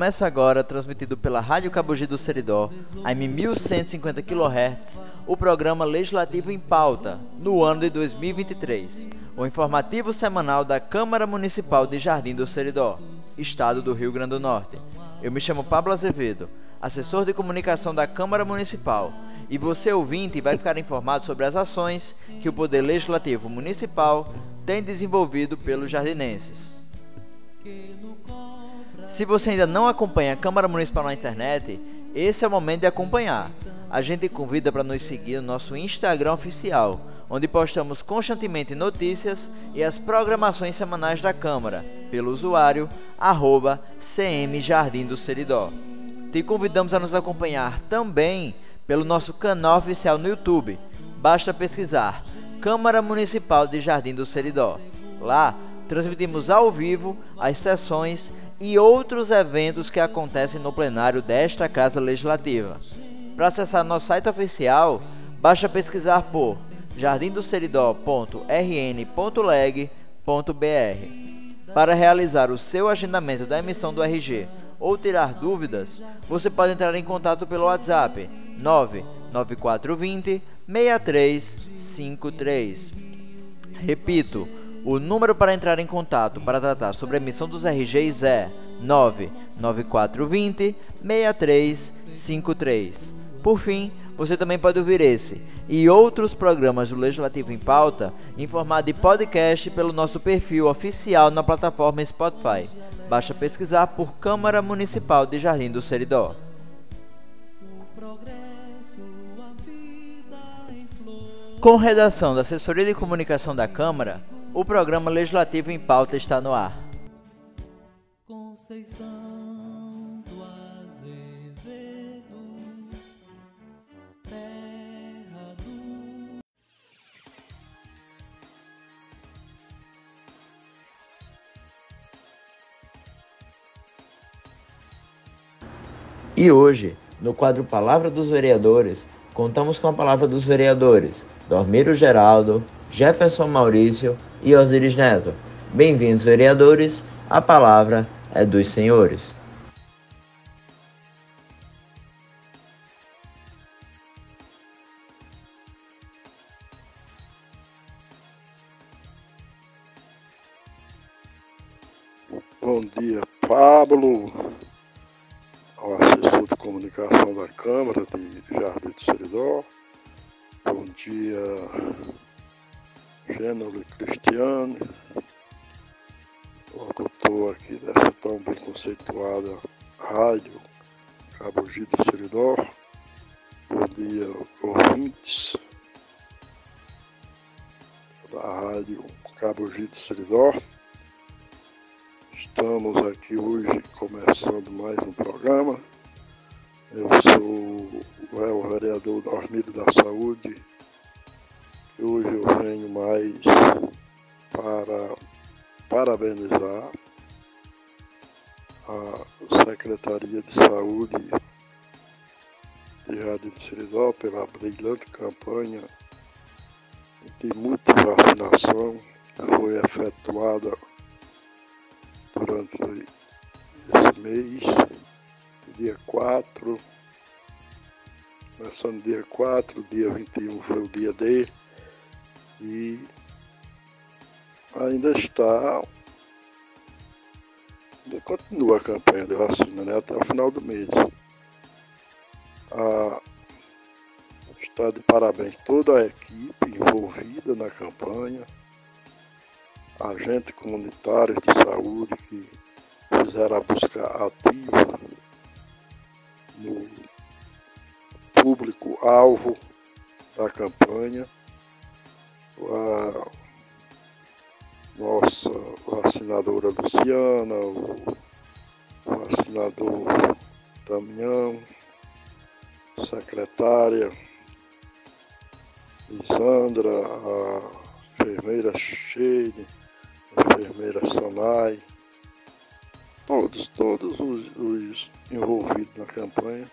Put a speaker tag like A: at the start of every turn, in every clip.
A: Começa agora, transmitido pela Rádio Cabugi do Seridó, a 1150 kHz, o programa Legislativo em Pauta, no ano de 2023. O informativo semanal da Câmara Municipal de Jardim do Seridó, Estado do Rio Grande do Norte. Eu me chamo Pablo Azevedo, assessor de comunicação da Câmara Municipal, e você, ouvinte, vai ficar informado sobre as ações que o Poder Legislativo Municipal tem desenvolvido pelos jardinenses. Se você ainda não acompanha a Câmara Municipal na internet, esse é o momento de acompanhar. A gente convida para nos seguir no nosso Instagram oficial, onde postamos constantemente notícias e as programações semanais da Câmara, pelo usuário arroba do Seridó. Te convidamos a nos acompanhar também pelo nosso canal oficial no YouTube. Basta pesquisar Câmara Municipal de Jardim do Seridó. Lá, transmitimos ao vivo as sessões e outros eventos que acontecem no plenário desta Casa Legislativa. Para acessar nosso site oficial, basta pesquisar por jardimdoceridó.rn.leg.br. Para realizar o seu agendamento da emissão do RG ou tirar dúvidas, você pode entrar em contato pelo WhatsApp 99420 6353. Repito, o número para entrar em contato para tratar sobre a emissão dos RGs é 99420 6353. Por fim, você também pode ouvir esse e outros programas do Legislativo em Pauta em formato de podcast pelo nosso perfil oficial na plataforma Spotify. Basta pesquisar por Câmara Municipal de Jardim do Seridó. Com redação da Assessoria de Comunicação da Câmara, o programa Legislativo em Pauta está no ar. Conceição do Azevedo, terra do... E hoje, no quadro Palavra dos Vereadores, contamos com a palavra dos vereadores Dormiro Geraldo, Jefferson Maurício e Osiris Neto. Bem-vindos, vereadores. A palavra é dos senhores.
B: Bom dia, Pablo, ao assessor de comunicação da Câmara de Jardim do Seridó. Bom dia, Gênero Cristiano, locutor aqui dessa tão bem conceituada rádio Cabo Gito Seridó. Bom dia, ouvintes da rádio Cabo Gito Seridó. Estamos aqui hoje começando mais um programa. Eu sou o vereador Dormido da Saúde Hoje eu venho mais para parabenizar a Secretaria de Saúde de Jardim de Seridó pela brilhante campanha de multivacinação que foi efetuada durante esse mês, dia 4, começando dia 4, dia 21 foi o dia D e ainda está, continua a campanha de vacina né, até o final do mês. A, está de parabéns toda a equipe envolvida na campanha, agentes comunitários de saúde que fizeram a busca ativa no público-alvo da campanha a nossa vacinadora Luciana, o, coordenador Damião, secretária Lisandra, a enfermeira Sheine, a enfermeira Sanai, todos, todos os, os envolvidos na campanha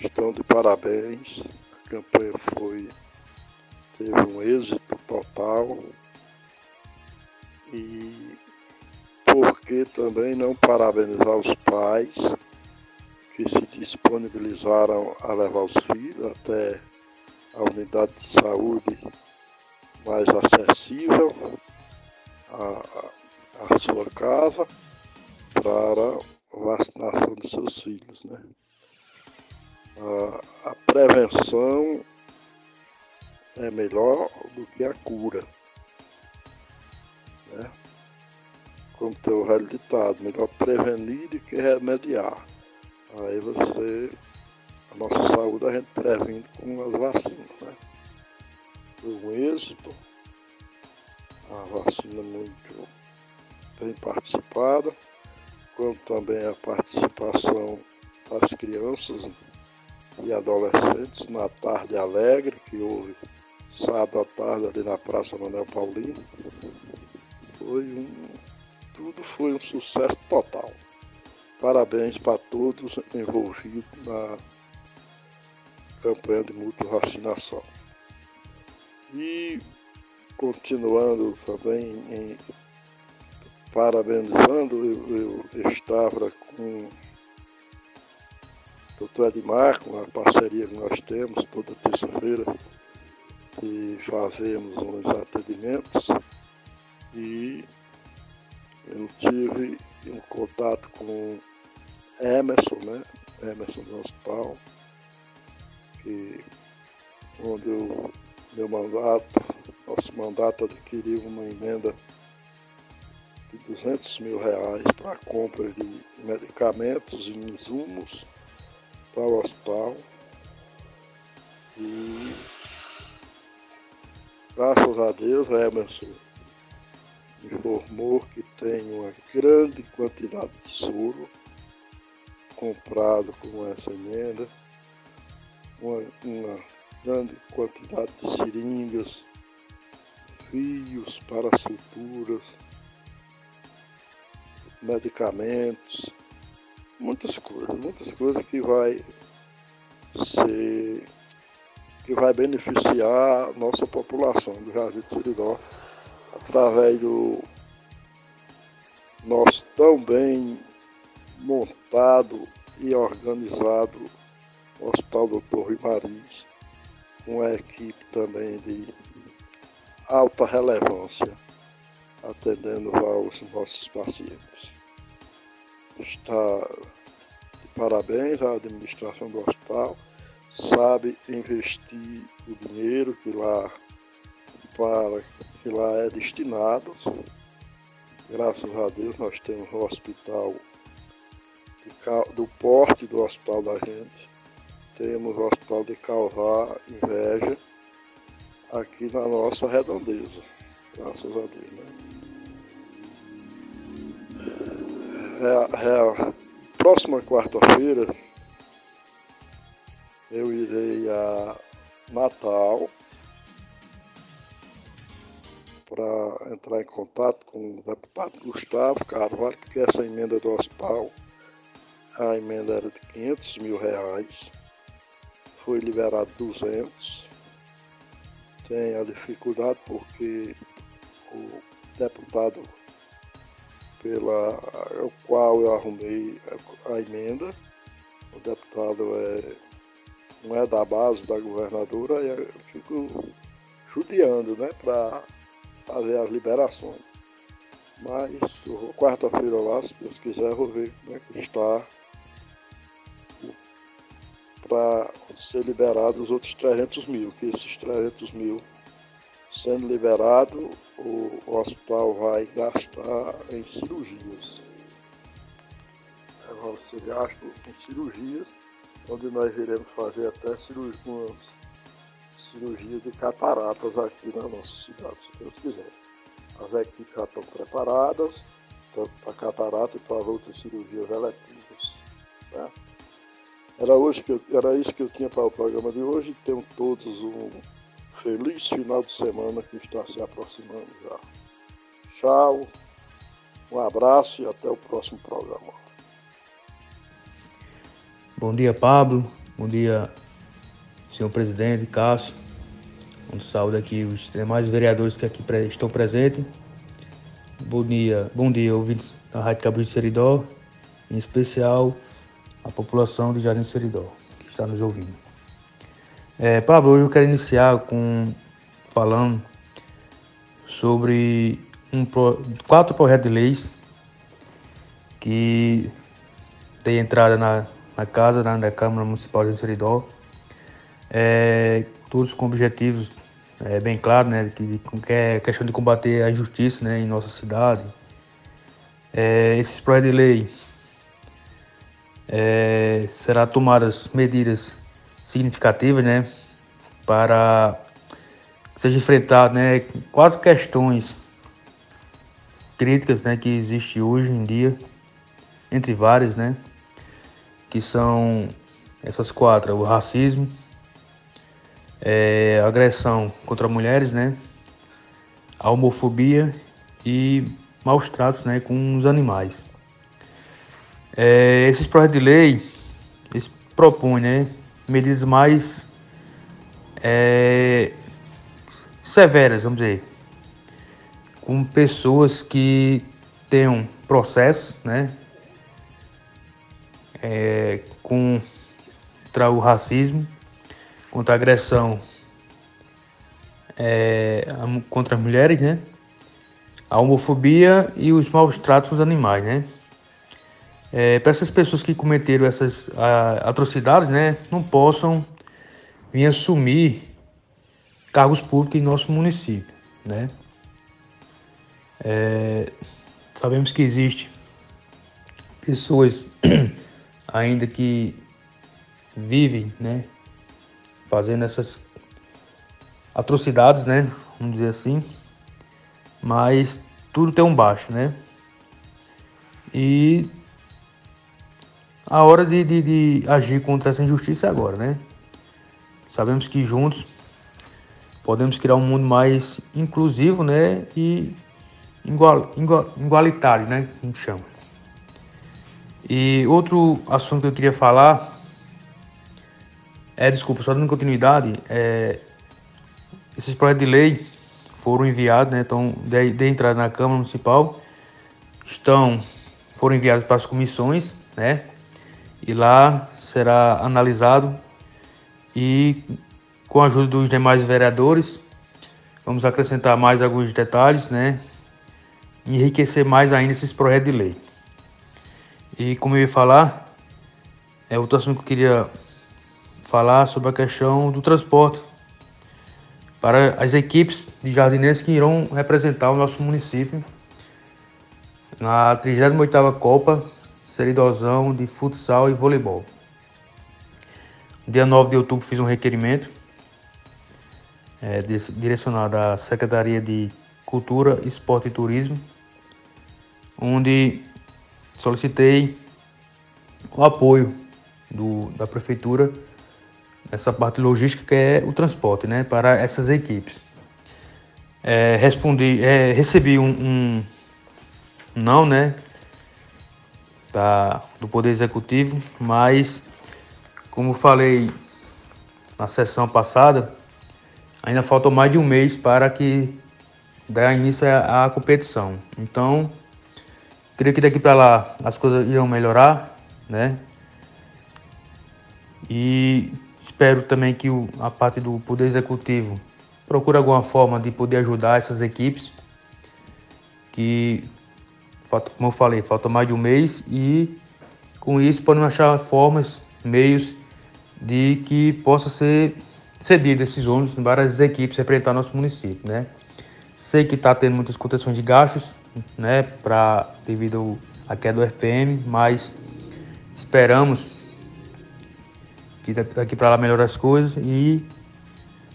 B: estão de parabéns. A campanha foi teve um êxito total e por que também não parabenizar os pais que se disponibilizaram a levar os filhos até a unidade de saúde mais acessível à, à sua casa para vacinação de seus filhos. Né? A, a prevenção é melhor do que a cura. Né? Como tem o velho ditado, melhor prevenir do que remediar. Aí você, a nossa saúde a gente previne com as vacinas. Né? Foi um êxito, a vacina muito bem participada, como também a participação das crianças e adolescentes na tarde alegre que houve sábado à tarde ali na Praça Manuel Paulino. Foi um. Tudo foi um sucesso total. Parabéns para todos envolvidos na campanha de multivacinação. E continuando também em parabenizando, eu, eu estava com o doutor Edmar, com a parceria que nós temos toda terça-feira, e fazemos uns atendimentos e eu tive um contato com Emerson, né? Emerson do hospital, que onde o meu mandato, nosso mandato adquiriu uma emenda de 200 mil reais para a compra de medicamentos e insumos para o hospital. E graças a Deus, Emerson informou que tem uma grande quantidade de soro comprado com essa emenda, uma, uma grande quantidade de seringas, fios para suturas, medicamentos, muitas coisas, muitas coisas que vai ser que vai beneficiar a nossa população do Jardim de Seridó através do nosso tão bem montado e organizado Hospital Dr. Rui Maris, com a equipe também de alta relevância, atendendo aos nossos pacientes. Está de parabéns à administração do hospital, sabe investir o dinheiro que lá para que lá é destinado. Graças a Deus nós temos um hospital do porte do hospital da gente. Temos o hospital de Calvar, Inveja, aqui na nossa redondeza. Graças a Deus. Né? É, é, próxima quarta-feira eu irei a Natal para entrar em contato com o deputado Gustavo Carvalho, porque essa emenda do hospital, a emenda era de 500 mil reais, foi liberado 200. Tem a dificuldade porque o deputado pela o qual eu arrumei a emenda, o deputado é, não é da base da governadora, e eu fico judiando, né, para fazer as liberações. Mas quarta-feira lá, se Deus quiser, eu vou ver como é que está para ser liberado os outros 300 mil, que esses 300 mil sendo liberado, o, hospital vai gastar em cirurgias. Vai ser gasto em cirurgias, onde nós iremos fazer até cirurgias cirurgia de cataratas aqui na nossa cidade, se Deus quiser. As equipes já estão preparadas, tanto para catarata e para outras cirurgias eletivas. Né? Era, hoje que eu, era isso que eu tinha para o programa de hoje. Tenham todos um feliz final de semana que está se aproximando já. Tchau, um abraço e até o próximo programa.
C: Bom dia, Pablo. Bom dia, senhor presidente, Cássio. Um saúde aqui os demais vereadores que aqui estão presentes. Bom dia, bom dia, ouvintes da Rádio Cabo de Seridó, em especial a população de Jardim Seridó, que está nos ouvindo. É, Pablo, hoje eu quero iniciar com falando sobre um, quatro projetos de leis que têm entrada na, na casa, na, na Câmara Municipal de Seridó, é, todos com objetivos é bem claro, né, que, que é questão de combater a injustiça, né, em nossa cidade. É, esses projetos de lei é, será tomadas medidas significativas, né, para que seja enfrentado, né, quatro questões críticas, né, que existe hoje em dia, entre várias, né, que são essas quatro: o racismo, é, agressão contra mulheres, né? A homofobia e maus tratos né, com os animais. É, esses projetos de lei eles propõem né, medidas mais é, severas, vamos dizer, com pessoas que tenham processo né, é, contra o racismo contra a agressão é, contra as mulheres, né? A homofobia e os maus tratos dos animais, né? É, para essas pessoas que cometeram essas a, atrocidades, né, não possam vir assumir cargos públicos em nosso município, né? É, sabemos que existe pessoas ainda que vivem, né, fazendo essas atrocidades, né? Vamos dizer assim. Mas tudo tem um baixo, né? E a hora de, de, de agir contra essa injustiça é agora, né? Sabemos que juntos podemos criar um mundo mais inclusivo, né? E igual, igual, igualitário, né? Gente chama. E outro assunto que eu queria falar é, desculpa, só dando continuidade, é, esses projetos de lei foram enviados, né, então, de, de entrada na Câmara Municipal, estão, foram enviados para as comissões, né, e lá será analisado e com a ajuda dos demais vereadores, vamos acrescentar mais alguns detalhes, né, enriquecer mais ainda esses projetos de lei. E como eu ia falar, é outro assunto que eu queria falar sobre a questão do transporte para as equipes de jardineiros que irão representar o nosso município na 38ª Copa Seridosão de Futsal e Voleibol. Dia 9 de outubro fiz um requerimento é, direcionado à Secretaria de Cultura, Esporte e Turismo, onde solicitei o apoio do, da Prefeitura essa parte logística que é o transporte, né, para essas equipes. É, respondi, é, recebi um, um, não, né, da, do Poder Executivo, mas como falei na sessão passada, ainda falta mais de um mês para que dê início à competição. Então, creio que daqui para lá as coisas irão melhorar, né? E Espero também que o, a parte do Poder Executivo procure alguma forma de poder ajudar essas equipes, que, como eu falei, falta mais de um mês e com isso podemos achar formas, meios de que possa ser cedido esses ônibus para as equipes representar nosso município, né? Sei que está tendo muitas contenções de gastos, né, para devido à queda do RPM, mas esperamos que daqui para lá melhorar as coisas e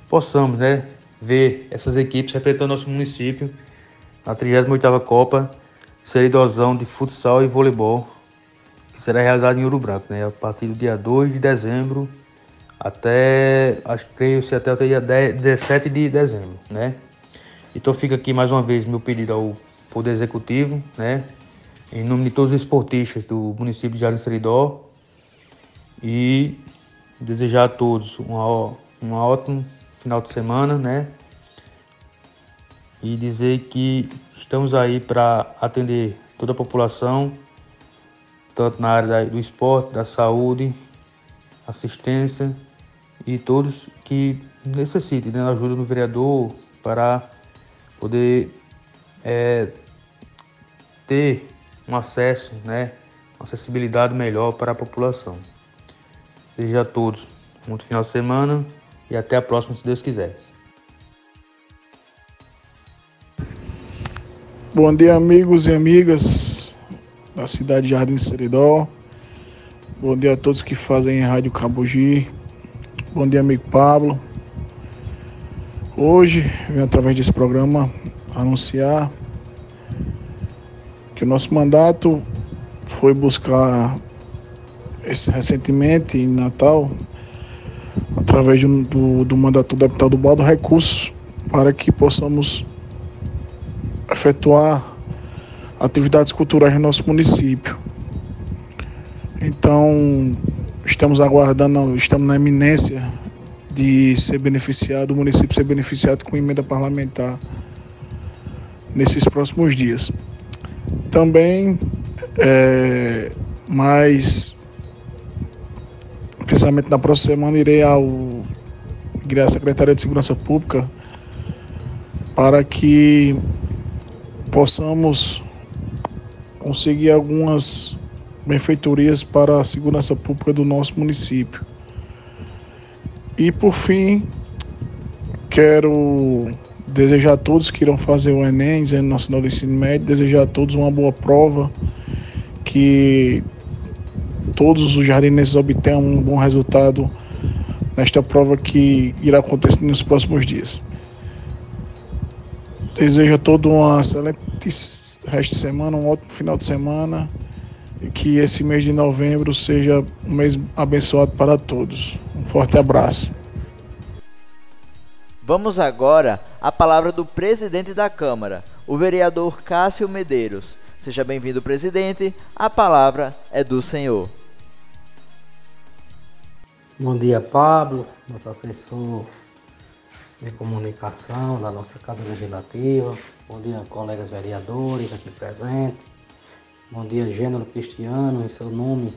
C: possamos, né, ver essas equipes representando nosso município na 38ª Copa Seridozão de futsal e voleibol, que será realizado em Ouro Branco, né? A partir do dia 2 de dezembro até, acho que creio se até o dia 10, 17 de dezembro, né? Então fica aqui mais uma vez meu pedido ao Poder Executivo, né? Em nome de todos os esportistas do município de Jardim Seridó e desejar a todos um, ótimo final de semana, né? E dizer que estamos aí para atender toda a população, tanto na área do esporte, da saúde, assistência e todos que necessitem da ajuda do vereador para poder é, ter um acesso, né, uma acessibilidade melhor para a população. Desejo a todos um bom final de semana e até a próxima, se Deus quiser.
D: Bom dia, amigos e amigas da cidade de Jardim Seridó. Bom dia a todos que fazem Rádio Cabugi. Bom dia, amigo Pablo. Hoje, através desse programa anunciar que o nosso mandato foi buscar esse, recentemente em Natal, através do, do, mandato do deputado Baldo, recursos para que possamos efetuar atividades culturais no nosso município. Então, estamos aguardando, estamos na iminência de ser beneficiado, o município ser beneficiado com emenda parlamentar nesses próximos dias. Também, é, mais precisamente na próxima semana, irei ao à Secretaria de Segurança Pública para que possamos conseguir algumas benfeitorias para a segurança pública do nosso município. E por fim, quero desejar a todos que irão fazer o Enem, Exame Nacional do Ensino Médio, desejar a todos uma boa prova, que todos os jardinenses obtenham um bom resultado nesta prova que irá acontecer nos próximos dias. Desejo a todos uma excelente resto de semana, um ótimo final de semana e que esse mês de novembro seja um mês abençoado para todos. Um forte abraço.
A: Vamos agora à palavra do presidente da Câmara, o vereador Cássio Medeiros. Seja bem-vindo, presidente. A palavra é do senhor.
E: Bom dia, Pablo, nosso assessor de comunicação da nossa Casa Legislativa. Bom dia, colegas vereadores aqui presentes. Bom dia, Gênero Cristiano, em seu nome.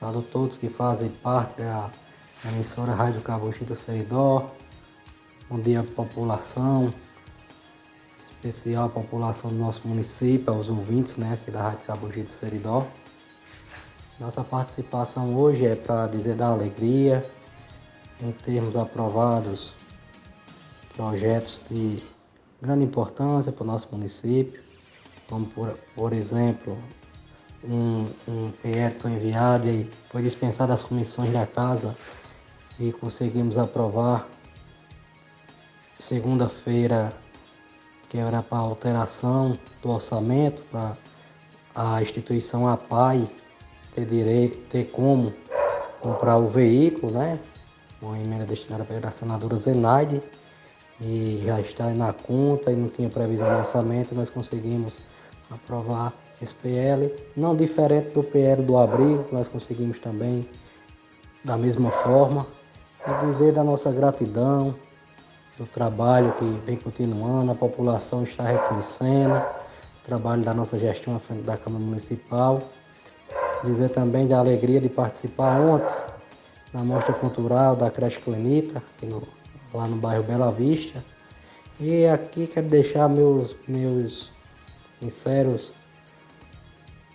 E: Saúdo todos que fazem parte da emissora Rádio do Seridó. Bom dia, população, especial a população do nosso município, aos ouvintes né, aqui da Rádio Cabugi do Seridó. Nossa participação hoje é para dizer da alegria em termos aprovados projetos de grande importância para o nosso município, como por, por exemplo um, um PR foi enviado e foi dispensado das comissões da casa e conseguimos aprovar segunda-feira que era para alteração do orçamento para a instituição APAI ter direito, ter como comprar o veículo, né? Uma emenda destinada para a senadora Zenaide. E já está na conta e não tinha previsão no orçamento, nós conseguimos aprovar esse PL, não diferente do PL do abrigo, nós conseguimos também da mesma forma, e dizer da nossa gratidão, do trabalho que vem continuando, a população está reconhecendo o trabalho da nossa gestão à frente da Câmara Municipal. Dizer também da alegria de participar ontem na Mostra Cultural da Creche Clenita, lá no bairro Bela Vista. E aqui quero deixar meus, meus sinceros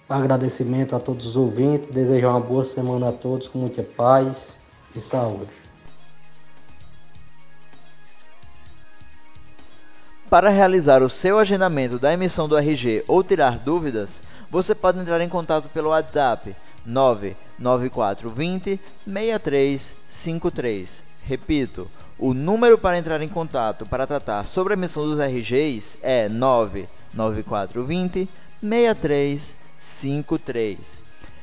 E: agradecimentos a todos os ouvintes, desejar uma boa semana a todos com muita paz e saúde.
A: Para realizar o seu agendamento da emissão do RG ou tirar dúvidas, você pode entrar em contato pelo WhatsApp 99420 6353. Repito, o número para entrar em contato para tratar sobre a emissão dos RGs é 99420 6353.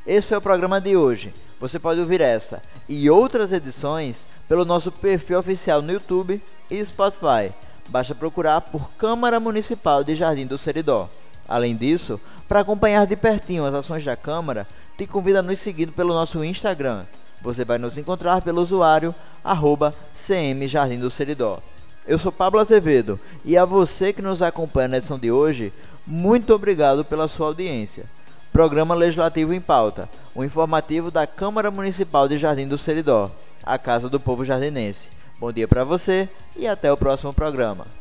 A: Esse foi o programa de hoje. Você pode ouvir essa e outras edições pelo nosso perfil oficial no YouTube e Spotify. Basta procurar por Câmara Municipal de Jardim do Seridó. Além disso, para acompanhar de pertinho as ações da Câmara, te convido a nos seguir pelo nosso Instagram. Você vai nos encontrar pelo usuário arroba CM Jardim do Seridó. Eu sou Pablo Azevedo e a você que nos acompanha na edição de hoje, muito obrigado pela sua audiência. Programa Legislativo em Pauta, o informativo da Câmara Municipal de Jardim do Seridó, a Casa do Povo Jardinense. Bom dia para você e até o próximo programa.